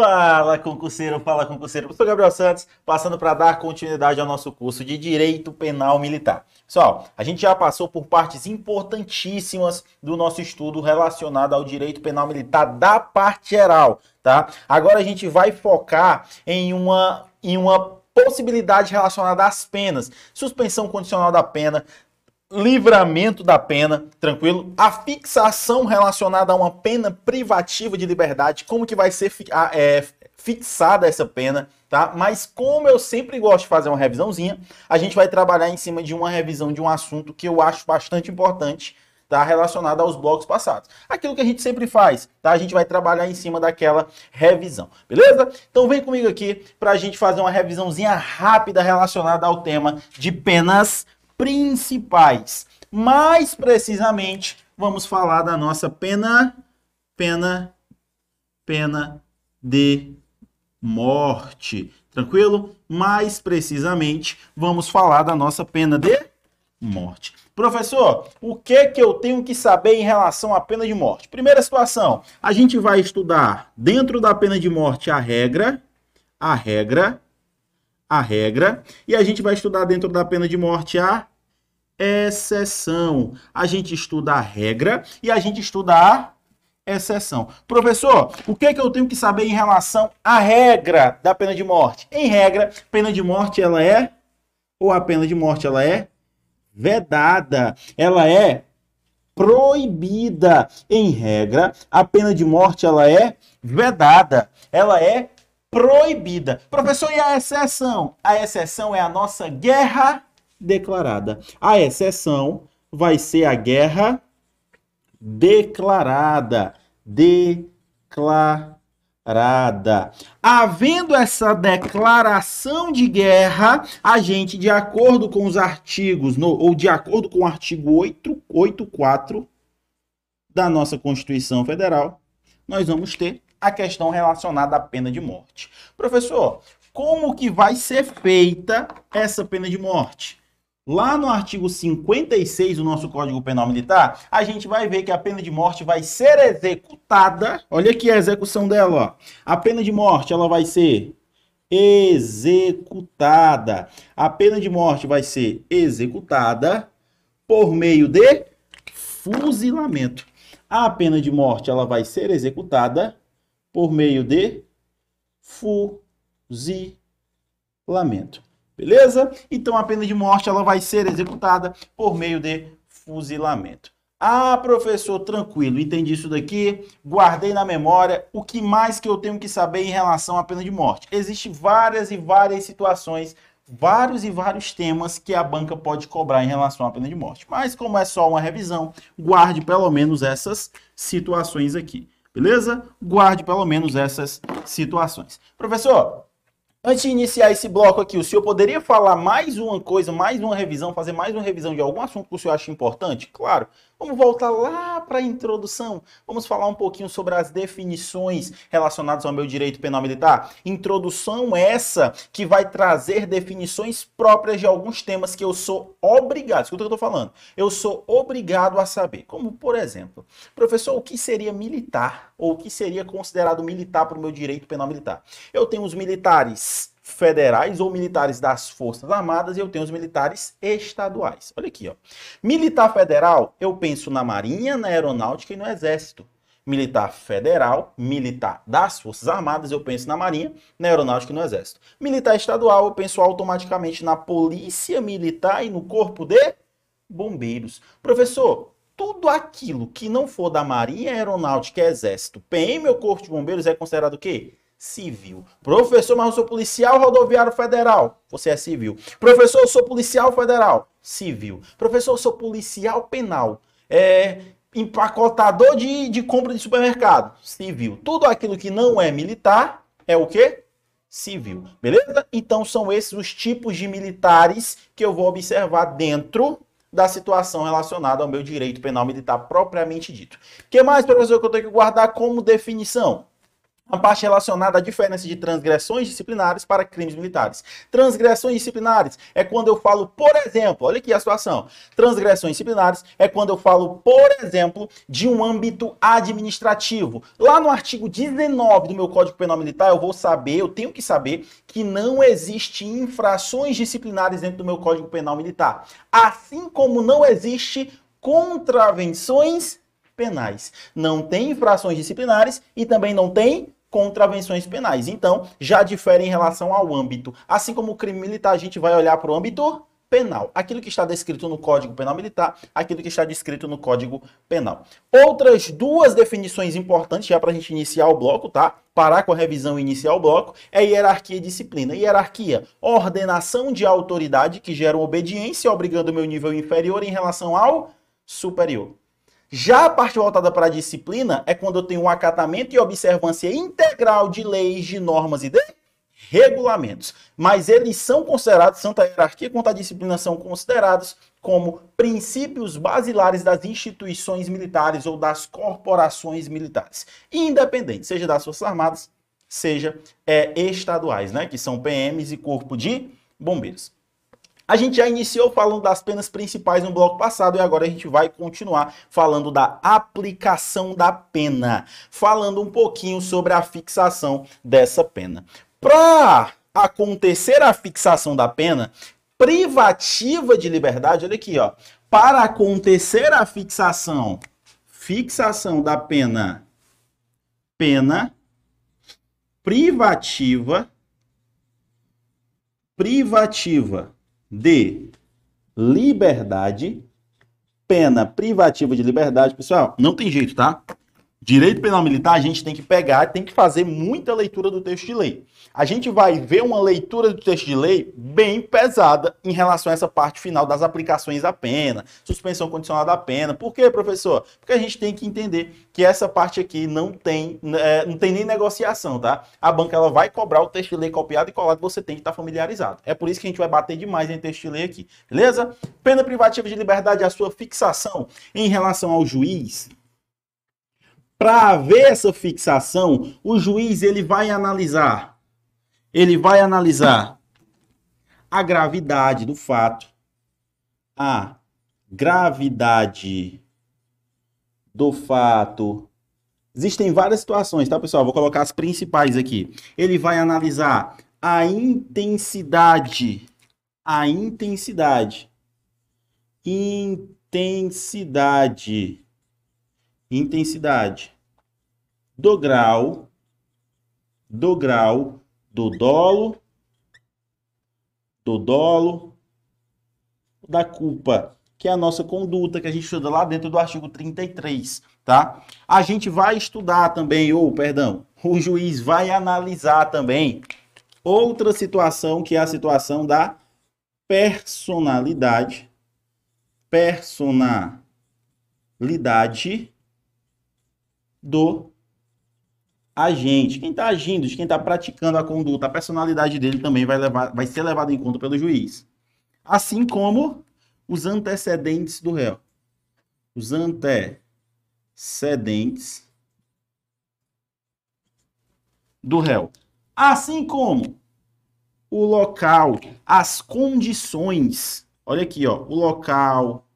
Fala concurseiro, fala concurseiro. Eu sou Gabriel Santos, passando para dar continuidade ao nosso curso de Direito Penal Militar. Pessoal, a gente já passou por partes importantíssimas do nosso estudo relacionado ao direito penal militar da parte geral, tá? Agora a gente vai focar em uma, em uma possibilidade relacionada às penas, suspensão condicional da pena, livramento da pena, tranquilo? A fixação relacionada a uma pena privativa de liberdade, como que vai ser é, fixada essa pena, tá? Mas como eu sempre gosto de fazer uma revisãozinha, a gente vai trabalhar em cima de uma revisão de um assunto que eu acho bastante importante, tá? Relacionado aos blocos passados. Aquilo que a gente sempre faz, tá? A gente vai trabalhar em cima daquela revisão, beleza? Então vem comigo aqui para a gente fazer uma revisãozinha rápida relacionada ao tema de penas principais. Mais precisamente, vamos falar da nossa pena, pena, pena de morte. Tranquilo? Mais precisamente, vamos falar da nossa pena de morte. Professor, o que que eu tenho que saber em relação à pena de morte? Primeira situação, a gente vai estudar dentro da pena de morte a regra, a regra, a regra, e a gente vai estudar dentro da pena de morte a exceção. A gente estuda a regra e a gente estuda a exceção. Professor, o que, é que eu tenho que saber em relação à regra da pena de morte? Em regra, pena de morte ela é ou a pena de morte ela é vedada, ela é proibida. Em regra, a pena de morte ela é vedada, ela é proibida. Professor, e a exceção? A exceção é a nossa guerra declarada. A exceção vai ser a guerra declarada. Declarada. Havendo essa declaração de guerra, a gente, de acordo com os artigos, no, ou de acordo com o artigo 884 da nossa Constituição Federal, nós vamos ter a questão relacionada à pena de morte. Professor, como que vai ser feita essa pena de morte? Lá no artigo 56 do nosso Código Penal Militar, a gente vai ver que a pena de morte vai ser executada. Olha aqui a execução dela, ó. A pena de morte, ela vai ser executada. A pena de morte vai ser executada por meio de fuzilamento. A pena de morte, ela vai ser executada por meio de fuzilamento. Beleza? Então a pena de morte ela vai ser executada por meio de fuzilamento. Ah, professor, tranquilo, entendi isso daqui, guardei na memória. O que mais que eu tenho que saber em relação à pena de morte? Existem várias e várias situações, vários e vários temas que a banca pode cobrar em relação à pena de morte. Mas como é só uma revisão, guarde pelo menos essas situações aqui. Beleza? Guarde pelo menos essas situações. Professor, Antes de iniciar esse bloco aqui, o senhor poderia falar mais uma coisa, mais uma revisão, fazer mais uma revisão de algum assunto que o senhor acha importante? Claro. Vamos voltar lá para a introdução. Vamos falar um pouquinho sobre as definições relacionadas ao meu direito penal militar. Introdução essa que vai trazer definições próprias de alguns temas que eu sou obrigado, escuta o que eu estou falando, eu sou obrigado a saber. Como, por exemplo, professor, o que seria militar? Ou o que seria considerado militar para o meu direito penal militar? Eu tenho os militares federais ou militares das Forças Armadas e eu tenho os militares estaduais. Olha aqui, ó. Militar federal, eu penso na Marinha, na Aeronáutica e no Exército. Militar federal, militar das Forças Armadas, eu penso na Marinha, na Aeronáutica e no Exército. Militar estadual, eu penso automaticamente na Polícia Militar e no Corpo de Bombeiros. Professor, tudo aquilo que não for da Marinha, Aeronáutica e Exército, PM ou Corpo de Bombeiros é considerado o quê? Civil. Professor, mas eu sou policial rodoviário federal. Você é civil. Professor, eu sou policial federal. Civil. Professor, eu sou policial penal. É, empacotador de, de compra de supermercado. Civil. Tudo aquilo que não é militar é o quê? Civil. Beleza? Então são esses os tipos de militares que eu vou observar dentro da situação relacionada ao meu direito penal militar propriamente dito. O que mais, professor, que eu tenho que guardar como definição? A parte relacionada à diferença de transgressões disciplinares para crimes militares. Transgressões disciplinares é quando eu falo, por exemplo, olha aqui a situação. Transgressões disciplinares é quando eu falo, por exemplo, de um âmbito administrativo. Lá no artigo 19 do meu Código Penal Militar, eu vou saber, eu tenho que saber que não existe infrações disciplinares dentro do meu Código Penal Militar. Assim como não existe contravenções penais. Não tem infrações disciplinares e também não tem contravenções penais. Então, já difere em relação ao âmbito. Assim como o crime militar, a gente vai olhar para o âmbito penal. Aquilo que está descrito no Código Penal Militar, aquilo que está descrito no Código Penal. Outras duas definições importantes, já para a gente iniciar o bloco, tá? Parar com a revisão e iniciar o bloco, é hierarquia e disciplina. Hierarquia, ordenação de autoridade que gera obediência, obrigando o meu nível inferior em relação ao superior. Já a parte voltada para a disciplina é quando eu tenho um acatamento e observância integral de leis, de normas e de regulamentos. Mas eles são considerados, tanto a hierarquia quanto a disciplina são considerados como princípios basilares das instituições militares ou das corporações militares, independente, seja das Forças Armadas, seja é, estaduais, né, que são PMs e Corpo de Bombeiros. A gente já iniciou falando das penas principais no bloco passado e agora a gente vai continuar falando da aplicação da pena, falando um pouquinho sobre a fixação dessa pena. Para acontecer a fixação da pena privativa de liberdade, olha aqui, ó. Para acontecer a fixação, fixação da pena, pena privativa, privativa de liberdade, pena privativa de liberdade, pessoal, não tem jeito, tá? Direito penal militar, a gente tem que pegar, tem que fazer muita leitura do texto de lei. A gente vai ver uma leitura do texto de lei bem pesada em relação a essa parte final das aplicações da pena, suspensão condicional da pena. Por quê, professor? Porque a gente tem que entender que essa parte aqui não tem, é, não tem nem negociação, tá? A banca ela vai cobrar o texto de lei copiado e colado, você tem que estar familiarizado. É por isso que a gente vai bater demais em texto de lei aqui, beleza? Pena privativa de liberdade, a sua fixação em relação ao juiz, para haver essa fixação, o juiz ele vai analisar, ele vai analisar a gravidade do fato, a gravidade do fato. Existem várias situações, tá, pessoal? Vou colocar as principais aqui. Ele vai analisar a intensidade, a intensidade, intensidade intensidade do grau do grau do dolo do dolo da culpa, que é a nossa conduta que a gente estuda lá dentro do artigo 33, tá? A gente vai estudar também, ou perdão, o juiz vai analisar também outra situação que é a situação da personalidade personalidade do agente, quem está agindo, de quem está praticando a conduta, a personalidade dele também vai, levar, vai ser levada em conta pelo juiz. Assim como os antecedentes do réu. Os antecedentes do réu. Assim como o local, as condições, olha aqui, ó, o local,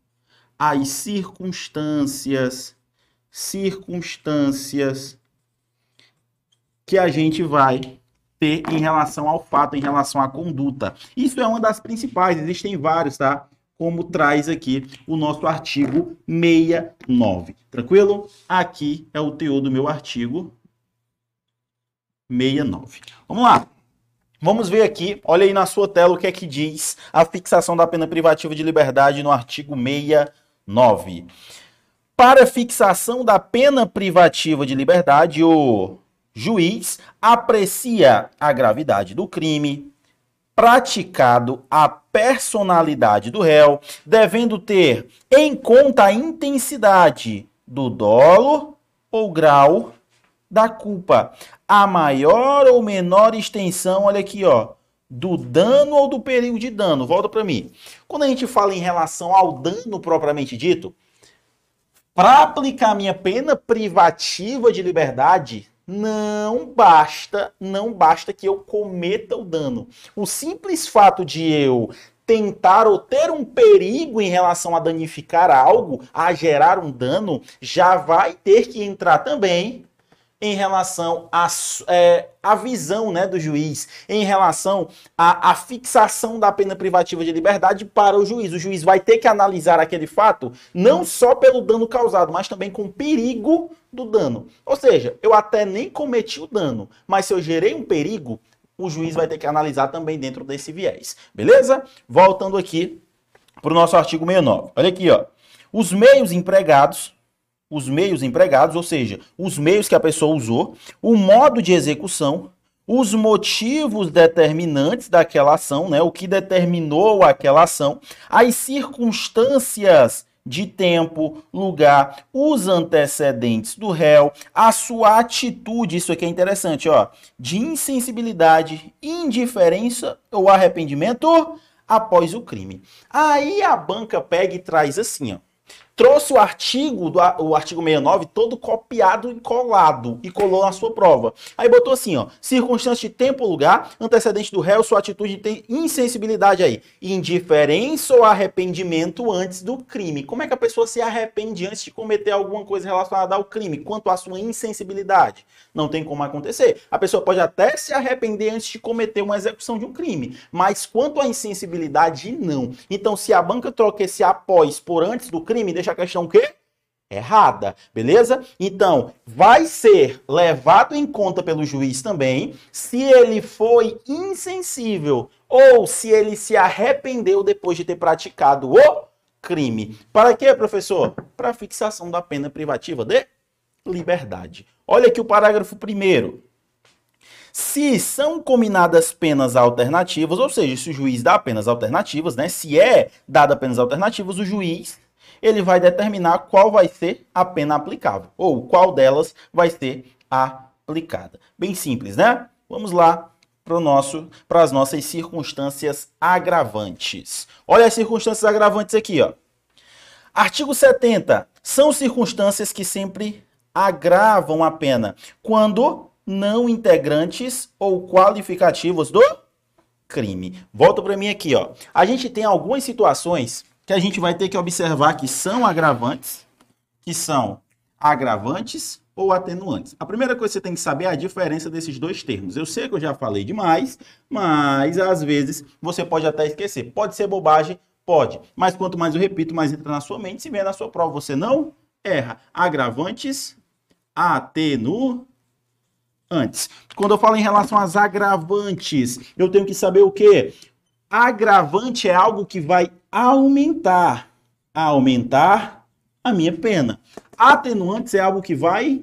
as circunstâncias, circunstâncias que a gente vai ter em relação ao fato, em relação à conduta. Isso é uma das principais, existem vários, tá? Como traz aqui o nosso artigo 69. Tranquilo? Aqui é o teor do meu artigo 69. Vamos lá. Vamos ver aqui, olha aí na sua tela o que é que diz a fixação da pena privativa de liberdade no artigo 69. Para fixação da pena privativa de liberdade, o juiz aprecia a gravidade do crime, praticado a personalidade do réu, devendo ter em conta a intensidade do dolo ou grau da culpa, a maior ou menor extensão, olha aqui, ó, do dano ou do perigo de dano. Volta para mim. Quando a gente fala em relação ao dano propriamente dito, para aplicar minha pena privativa de liberdade, não basta, não basta que eu cometa o dano. O simples fato de eu tentar ou ter um perigo em relação a danificar algo, a gerar um dano, já vai ter que entrar também em relação à é, a visão né, do juiz, em relação à, à fixação da pena privativa de liberdade para o juiz. O juiz vai ter que analisar aquele fato não só pelo dano causado, mas também com o perigo do dano. Ou seja, eu até nem cometi o dano, mas se eu gerei um perigo, o juiz vai ter que analisar também dentro desse viés. Beleza? Voltando aqui para o nosso artigo 69. Olha aqui, ó. Os meios empregados os meios empregados, ou seja, os meios que a pessoa usou, o modo de execução, os motivos determinantes daquela ação, né, o que determinou aquela ação, as circunstâncias de tempo, lugar, os antecedentes do réu, a sua atitude, isso aqui é interessante, ó, de insensibilidade, indiferença ou arrependimento após o crime. Aí a banca pega e traz assim, ó, trouxe o artigo, do, o artigo 69, todo copiado e colado, e colou na sua prova. Aí botou assim, ó, circunstância de tempo, lugar, antecedente do réu, sua atitude tem insensibilidade aí, indiferença ou arrependimento antes do crime. Como é que a pessoa se arrepende antes de cometer alguma coisa relacionada ao crime? Quanto à sua insensibilidade? Não tem como acontecer. A pessoa pode até se arrepender antes de cometer uma execução de um crime, mas quanto à insensibilidade, não. Então, se a banca troca esse após por antes do crime, deixa a questão o quê? Errada, beleza? Então, vai ser levado em conta pelo juiz também se ele foi insensível ou se ele se arrependeu depois de ter praticado o crime. Para quê, professor? Para fixação da pena privativa de liberdade. Olha aqui o parágrafo primeiro. Se são combinadas penas alternativas, ou seja, se o juiz dá penas alternativas, né? Se é dada penas alternativas, o juiz ele vai determinar qual vai ser a pena aplicável, ou qual delas vai ser aplicada. Bem simples, né? Vamos lá para nosso para as nossas circunstâncias agravantes. Olha as circunstâncias agravantes aqui, ó. Artigo 70. São circunstâncias que sempre agravam a pena quando não integrantes ou qualificativos do crime. Volta para mim aqui, ó. A gente tem algumas situações que a gente vai ter que observar que são agravantes, que são agravantes ou atenuantes. A primeira coisa que você tem que saber é a diferença desses dois termos. Eu sei que eu já falei demais, mas às vezes você pode até esquecer. Pode ser bobagem, pode. Mas quanto mais eu repito, mais entra na sua mente. Se vier na sua prova, você não erra. Agravantes, atenuantes. Quando eu falo em relação às agravantes, eu tenho que saber o quê? Agravante é algo que vai aumentar, aumentar a minha pena. Atenuantes é algo que vai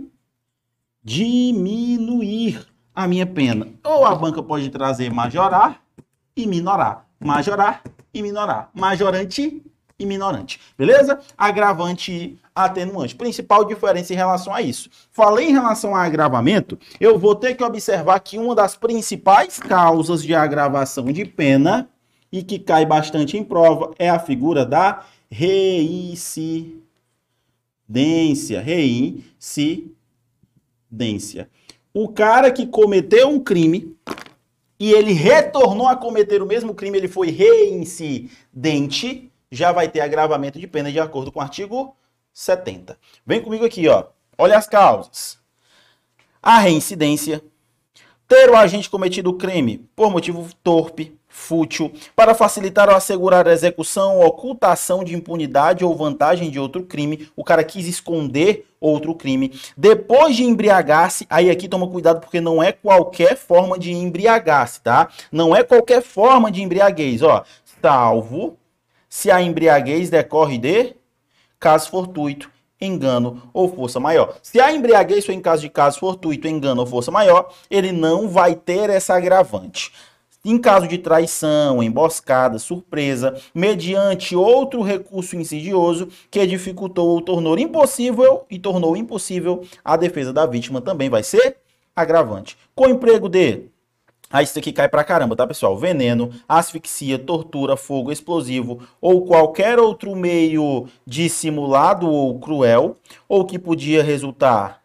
diminuir a minha pena. Ou a banca pode trazer majorar e minorar. Majorar e minorar. Majorante e minorante. Beleza? Agravante e atenuante. Principal diferença em relação a isso. Falei em relação a agravamento, eu vou ter que observar que uma das principais causas de agravação de pena e que cai bastante em prova é a figura da reincidência. Reincidência. O cara que cometeu um crime e ele retornou a cometer o mesmo crime, ele foi reincidente, já vai ter agravamento de pena de acordo com o artigo 70. Vem comigo aqui, ó. Olha as causas. A reincidência, ter o agente cometido o crime por motivo torpe, fútil, para facilitar ou assegurar a execução ocultação de impunidade ou vantagem de outro crime. O cara quis esconder outro crime. Depois de embriagar-se, aí aqui toma cuidado porque não é qualquer forma de embriagar-se, tá? Não é qualquer forma de embriaguez, ó. Salvo se a embriaguez decorre de caso fortuito, engano ou força maior. Se a embriaguez for em caso de caso fortuito, engano ou força maior, ele não vai ter essa agravante. Em caso de traição, emboscada, surpresa, mediante outro recurso insidioso que dificultou ou tornou impossível e tornou impossível a defesa da vítima também vai ser agravante. Com emprego de Aí isso aqui cai pra caramba, tá, pessoal? Veneno, asfixia, tortura, fogo explosivo ou qualquer outro meio dissimulado ou cruel, ou que podia resultar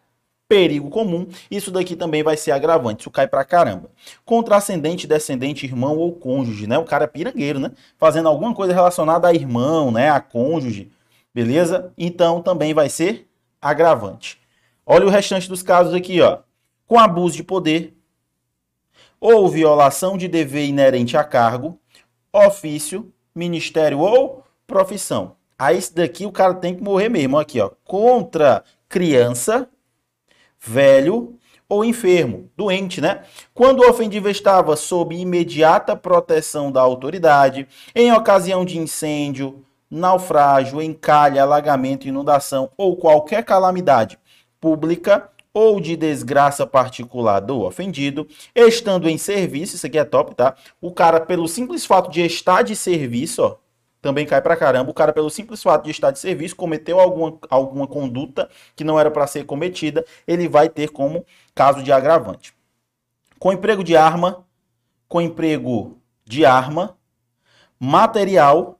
perigo comum, isso daqui também vai ser agravante, isso cai pra caramba. Contra ascendente, descendente, irmão ou cônjuge, né? O cara é pirangueiro, né? Fazendo alguma coisa relacionada a irmão, né? A cônjuge, beleza? Então também vai ser agravante. Olha o restante dos casos aqui, ó. Com abuso de poder ou violação de dever inerente a cargo, ofício, ministério ou profissão. Aí esse daqui o cara tem que morrer mesmo, aqui, ó. Contra criança, velho ou enfermo, doente, né? Quando o ofendido estava sob imediata proteção da autoridade, em ocasião de incêndio, naufrágio, encalhe, alagamento, inundação ou qualquer calamidade pública ou de desgraça particular do ofendido, estando em serviço, isso aqui é top, tá? O cara, pelo simples fato de estar de serviço, ó, também cai pra caramba. O cara, pelo simples fato de estar de serviço, cometeu alguma, alguma conduta que não era para ser cometida, ele vai ter como caso de agravante. Com emprego de arma, com emprego de arma, material,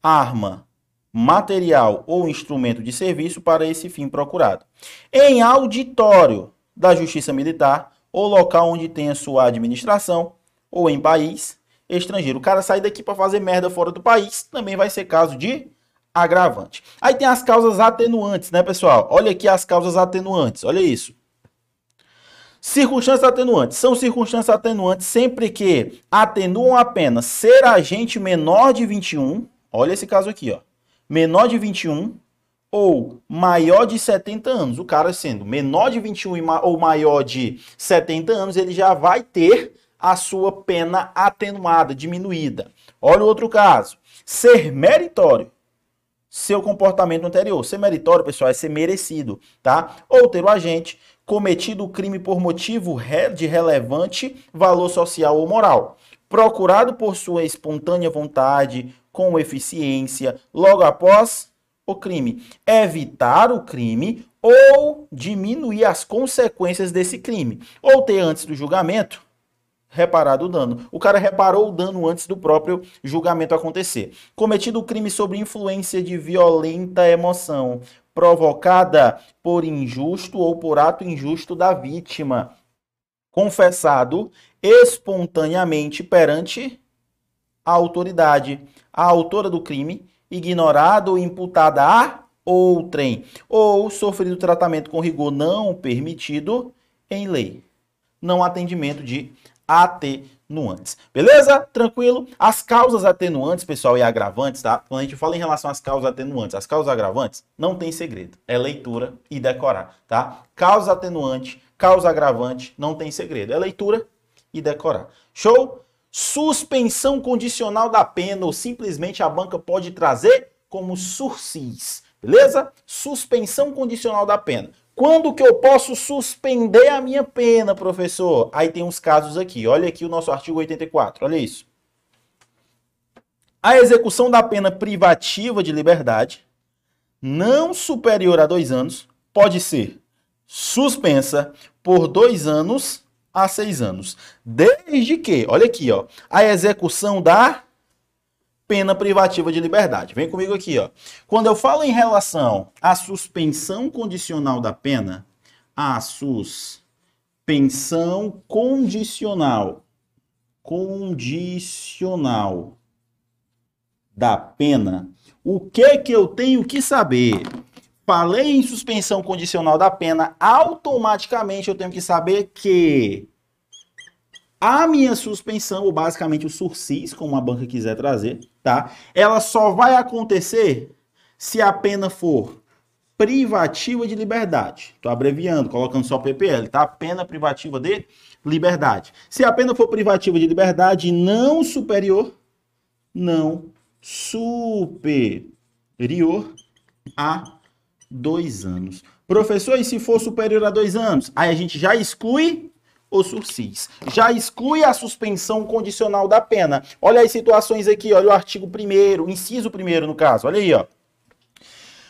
arma, material ou instrumento de serviço para esse fim procurado. Em auditório da Justiça Militar ou local onde tenha sua administração ou em país estrangeiro. O cara sai daqui para fazer merda fora do país, também vai ser caso de agravante. Aí tem as causas atenuantes, né, pessoal? Olha aqui as causas atenuantes, olha isso. Circunstâncias atenuantes. São circunstâncias atenuantes sempre que atenuam apenas ser agente menor de 21. Olha esse caso aqui, ó. Menor de 21 ou maior de 70 anos. O cara sendo menor de 21 ou maior de 70 anos, ele já vai ter a sua pena atenuada, diminuída. Olha o outro caso. Ser meritório. Seu comportamento anterior. Ser meritório, pessoal, é ser merecido, tá? Ou ter o agente cometido o crime por motivo de relevante valor social ou moral. Procurado por sua espontânea vontade, com eficiência, logo após o crime. Evitar o crime ou diminuir as consequências desse crime. Ou ter antes do julgamento reparado o dano. O cara reparou o dano antes do próprio julgamento acontecer. Cometido o crime sob influência de violenta emoção, provocada por injusto ou por ato injusto da vítima. Confessado espontaneamente perante a autoridade, a autora do crime, ignorado ou imputada a outrem, ou sofrido tratamento com rigor não permitido em lei. Não atendimento de atenuantes. Beleza? Tranquilo? As causas atenuantes, pessoal, e agravantes, tá? Quando a gente fala em relação às causas atenuantes, as causas agravantes, não tem segredo. É leitura e decorar, tá? Causa atenuante, causa agravante, não tem segredo. É leitura e decorar. Show? Suspensão condicional da pena ou simplesmente a banca pode trazer como sursis. Beleza? Suspensão condicional da pena. Quando que eu posso suspender a minha pena, professor? Aí tem uns casos aqui. Olha aqui o nosso artigo 84. Olha isso. A execução da pena privativa de liberdade, não superior a dois anos, pode ser suspensa por dois anos a seis anos. Desde que, olha aqui, ó, a execução da pena privativa de liberdade. Vem comigo aqui, ó. Quando eu falo em relação à suspensão condicional da pena, a suspensão condicional, condicional da pena, o que que eu tenho que saber? Falei em suspensão condicional da pena, automaticamente eu tenho que saber que a minha suspensão, ou basicamente o sursis, como a banca quiser trazer, tá? Ela só vai acontecer se a pena for privativa de liberdade. Estou abreviando, colocando só PPL, tá? Pena privativa de liberdade. Se a pena for privativa de liberdade não superior, não superior a dois anos. Professor, e se for superior a dois anos? Aí a gente já exclui o sursis. Já exclui a suspensão condicional da pena. Olha as situações aqui, olha o artigo 1 inciso 1 no caso, olha aí, ó.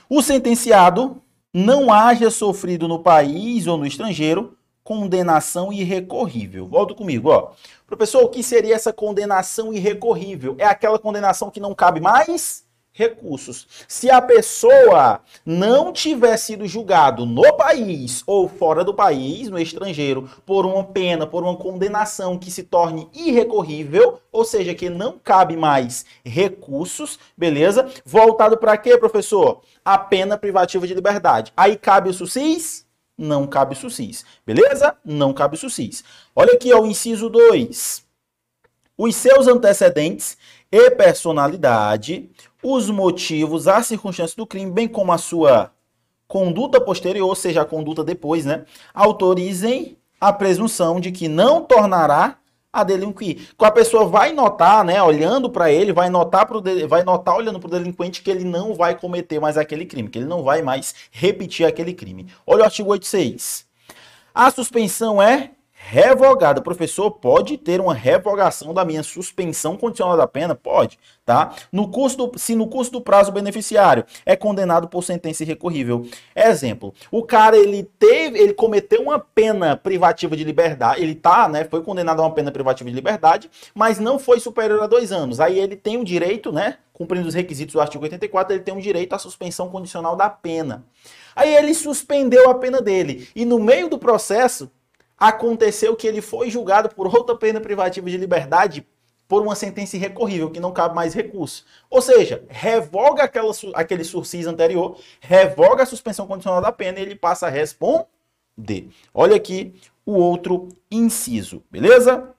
O sentenciado não haja sofrido no país ou no estrangeiro condenação irrecorrível. Volta comigo, ó. Professor, o que seria essa condenação irrecorrível? É aquela condenação que não cabe mais recursos. Se a pessoa não tiver sido julgado no país ou fora do país, no estrangeiro, por uma pena, por uma condenação que se torne irrecorrível, ou seja, que não cabe mais recursos, beleza? Voltado para quê, professor? A pena privativa de liberdade. Aí cabe o SUSIS? Não cabe o SUSIS. Beleza? Não cabe o SUSIS. Olha aqui, ó, o inciso 2. Os seus antecedentes e personalidade, os motivos, as circunstâncias do crime, bem como a sua conduta posterior, ou seja, a conduta depois, né, autorizem a presunção de que não tornará a delinquir. Que a pessoa vai notar, né, olhando para ele, vai notar pro vai notar olhando para o delinquente que ele não vai cometer mais aquele crime, que ele não vai mais repetir aquele crime. Olha o artigo 86. A suspensão é revogada. Professor, pode ter uma revogação da minha suspensão condicional da pena? Pode, tá? No curso do, se no curso do prazo o beneficiário é condenado por sentença irrecorrível. Exemplo, o cara ele teve, ele cometeu uma pena privativa de liberdade, ele tá, né, foi condenado a uma pena privativa de liberdade, mas não foi superior a dois anos. Aí ele tem o direito, né, cumprindo os requisitos do artigo 84, ele tem o direito à suspensão condicional da pena. Aí ele suspendeu a pena dele e no meio do processo aconteceu que ele foi julgado por outra pena privativa de liberdade por uma sentença irrecorrível, que não cabe mais recurso. Ou seja, revoga aquela, aquele sursis anterior, revoga a suspensão condicional da pena e ele passa a responder. Olha aqui o outro inciso, beleza?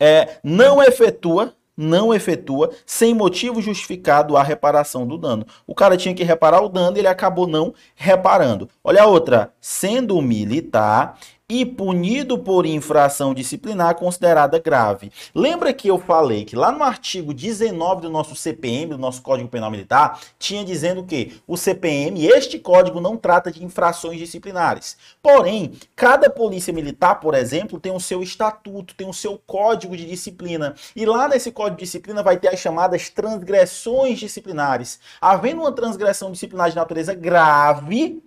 É, não efetua não efetua sem motivo justificado a reparação do dano. O cara tinha que reparar o dano, ele acabou não reparando. Olha a outra, sendo militar e punido por infração disciplinar considerada grave. Lembra que eu falei que lá no artigo 19 do nosso CPM, do nosso Código Penal Militar, tinha dizendo que o CPM, este código não trata de infrações disciplinares. Porém, cada polícia militar, por exemplo, tem o seu estatuto, tem o seu código de disciplina. E lá nesse código de disciplina vai ter as chamadas transgressões disciplinares. Havendo uma transgressão disciplinar de natureza grave,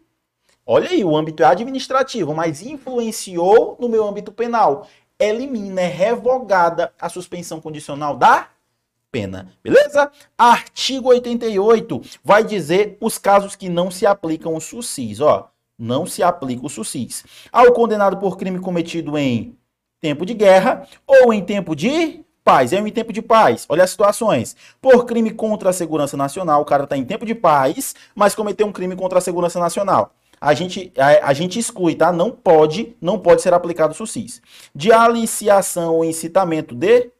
Olha aí, o âmbito é administrativo, mas influenciou no meu âmbito penal. Elimina, é revogada a suspensão condicional da pena. Beleza? Artigo 88 vai dizer os casos que não se aplicam o SUSIS. Ó, não se aplica o SUSIS. Ao condenado por crime cometido em tempo de guerra ou em tempo de paz. É em tempo de paz. Olha as situações. Por crime contra a segurança nacional, o cara está em tempo de paz, mas cometeu um crime contra a segurança nacional a gente, a, a, gente exclui, tá? Não pode, não pode ser aplicado o SUSIS. De aliciação ou incitamento de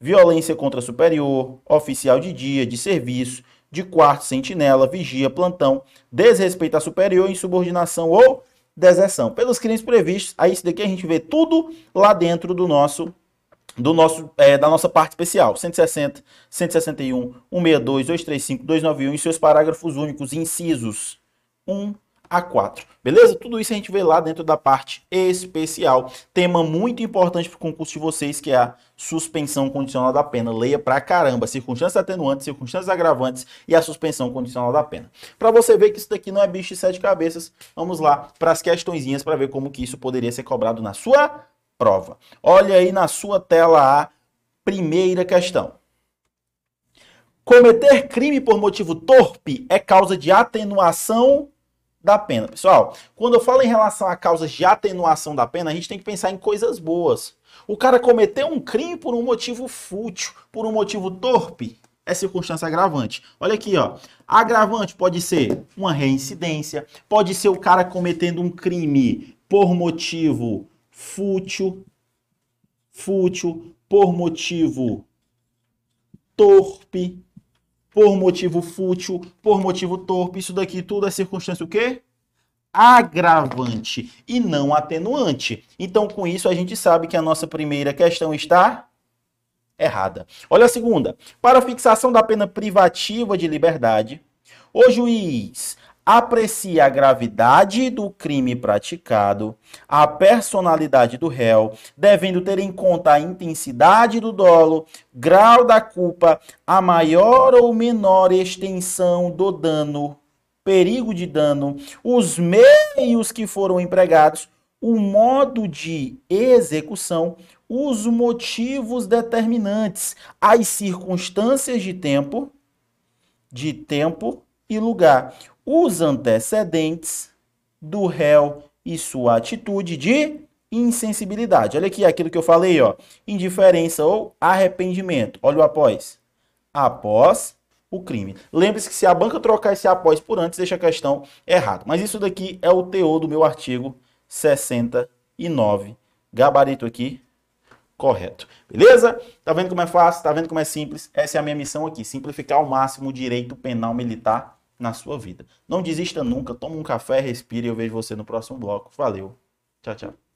violência contra superior, oficial de dia, de serviço, de quarto, sentinela, vigia, plantão, desrespeito a superior, insubordinação ou deserção. Pelos crimes previstos, aí isso daqui a gente vê tudo lá dentro do nosso do nosso, é, da nossa parte especial, 160, 161, 162, 235, 291, em seus parágrafos únicos, incisos 1, a4. Beleza? Tudo isso a gente vê lá dentro da parte especial. Tema muito importante para o concurso de vocês, que é a suspensão condicional da pena. Leia pra caramba. Circunstâncias atenuantes, circunstâncias agravantes e a suspensão condicional da pena. Para você ver que isso daqui não é bicho de sete cabeças, vamos lá para as questõezinhas para ver como que isso poderia ser cobrado na sua prova. Olha aí na sua tela a primeira questão. Cometer crime por motivo torpe é causa de atenuação da pena. Pessoal, quando eu falo em relação a causas de atenuação da pena, a gente tem que pensar em coisas boas. O cara cometeu um crime por um motivo fútil, por um motivo torpe, é circunstância agravante. Olha aqui, ó. Agravante pode ser uma reincidência, pode ser o cara cometendo um crime por motivo fútil, fútil, por motivo torpe, por motivo fútil, por motivo torpe. Isso daqui tudo é circunstância o quê? Agravante e não atenuante. Então, com isso, a gente sabe que a nossa primeira questão está errada. Olha a segunda. Para a fixação da pena privativa de liberdade, o juiz aprecia a gravidade do crime praticado, a personalidade do réu, devendo ter em conta a intensidade do dolo, grau da culpa, a maior ou menor extensão do dano, perigo de dano, os meios que foram empregados, o modo de execução, os motivos determinantes, as circunstâncias de tempo, de tempo e lugar. Os antecedentes do réu e sua atitude de insensibilidade. Olha aqui aquilo que eu falei, ó. Indiferença ou arrependimento. Olha o após. Após o crime. Lembre-se que se a banca trocar esse após por antes, deixa a questão errada. Mas isso daqui é o teor do meu artigo 69. Gabarito aqui, correto. Beleza? Tá vendo como é fácil? Tá vendo como é simples? Essa é a minha missão aqui, simplificar ao máximo o direito penal militar na sua vida. Não desista nunca, toma um café, respire e eu vejo você no próximo bloco. Valeu. Tchau, tchau.